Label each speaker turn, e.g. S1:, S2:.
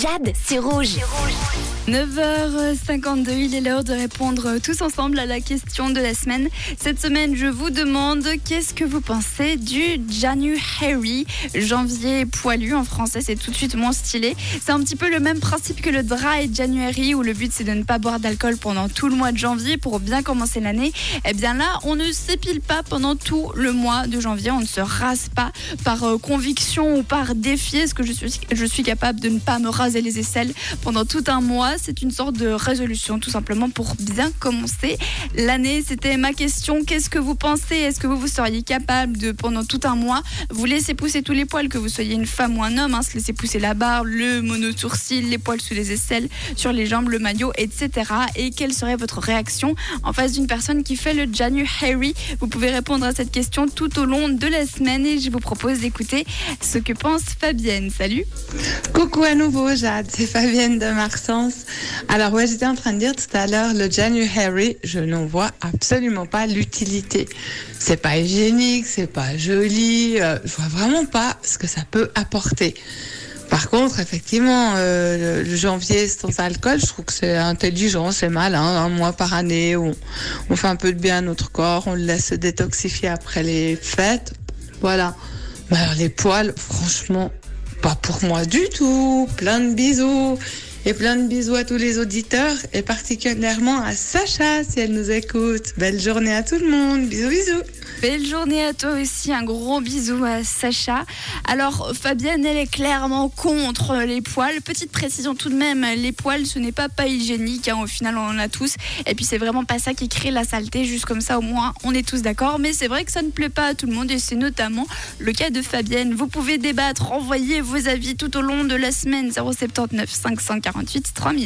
S1: Jade, c'est rouge.
S2: 9h52, il est l'heure de répondre tous ensemble à la question de la semaine. Cette semaine, je vous demande qu'est-ce que vous pensez du January, janvier poilu en français, c'est tout de suite moins stylé. C'est un petit peu le même principe que le dry January où le but c'est de ne pas boire d'alcool pendant tout le mois de janvier pour bien commencer l'année. Eh bien là, on ne s'épile pas pendant tout le mois de janvier, on ne se rase pas par euh, conviction ou par défi. Est-ce que je suis, je suis capable de ne pas me raser les aisselles pendant tout un mois c'est une sorte de résolution tout simplement pour bien commencer l'année. C'était ma question. Qu'est-ce que vous pensez? Est-ce que vous, vous seriez capable de, pendant tout un mois, vous laisser pousser tous les poils, que vous soyez une femme ou un homme, hein, se laisser pousser la barbe, le mono-sourcil, les poils sous les aisselles, sur les jambes, le maillot, etc. Et quelle serait votre réaction en face d'une personne qui fait le January? Vous pouvez répondre à cette question tout au long de la semaine et je vous propose d'écouter ce que pense Fabienne. Salut
S3: Coucou à nouveau Jade, c'est Fabienne de Marsens. Alors ouais, j'étais en train de dire tout à l'heure, le January, je n'en vois absolument pas l'utilité. C'est pas hygiénique, c'est pas joli, euh, je vois vraiment pas ce que ça peut apporter. Par contre, effectivement, euh, le janvier sans alcool, je trouve que c'est intelligent, c'est malin, un mois par année où on fait un peu de bien à notre corps, on le laisse se détoxifier après les fêtes. Voilà. Mais alors les poils, franchement, pas pour moi du tout. Plein de bisous. Et plein de bisous à tous les auditeurs et particulièrement à Sacha si elle nous écoute. Belle journée à tout le monde. Bisous, bisous.
S2: Belle journée à toi aussi, un gros bisou à Sacha. Alors Fabienne, elle est clairement contre les poils. Petite précision tout de même, les poils, ce n'est pas pas hygiénique, hein. au final on en a tous. Et puis c'est vraiment pas ça qui crée la saleté, juste comme ça au moins on est tous d'accord. Mais c'est vrai que ça ne plaît pas à tout le monde et c'est notamment le cas de Fabienne. Vous pouvez débattre, envoyer vos avis tout au long de la semaine 079 548 3000.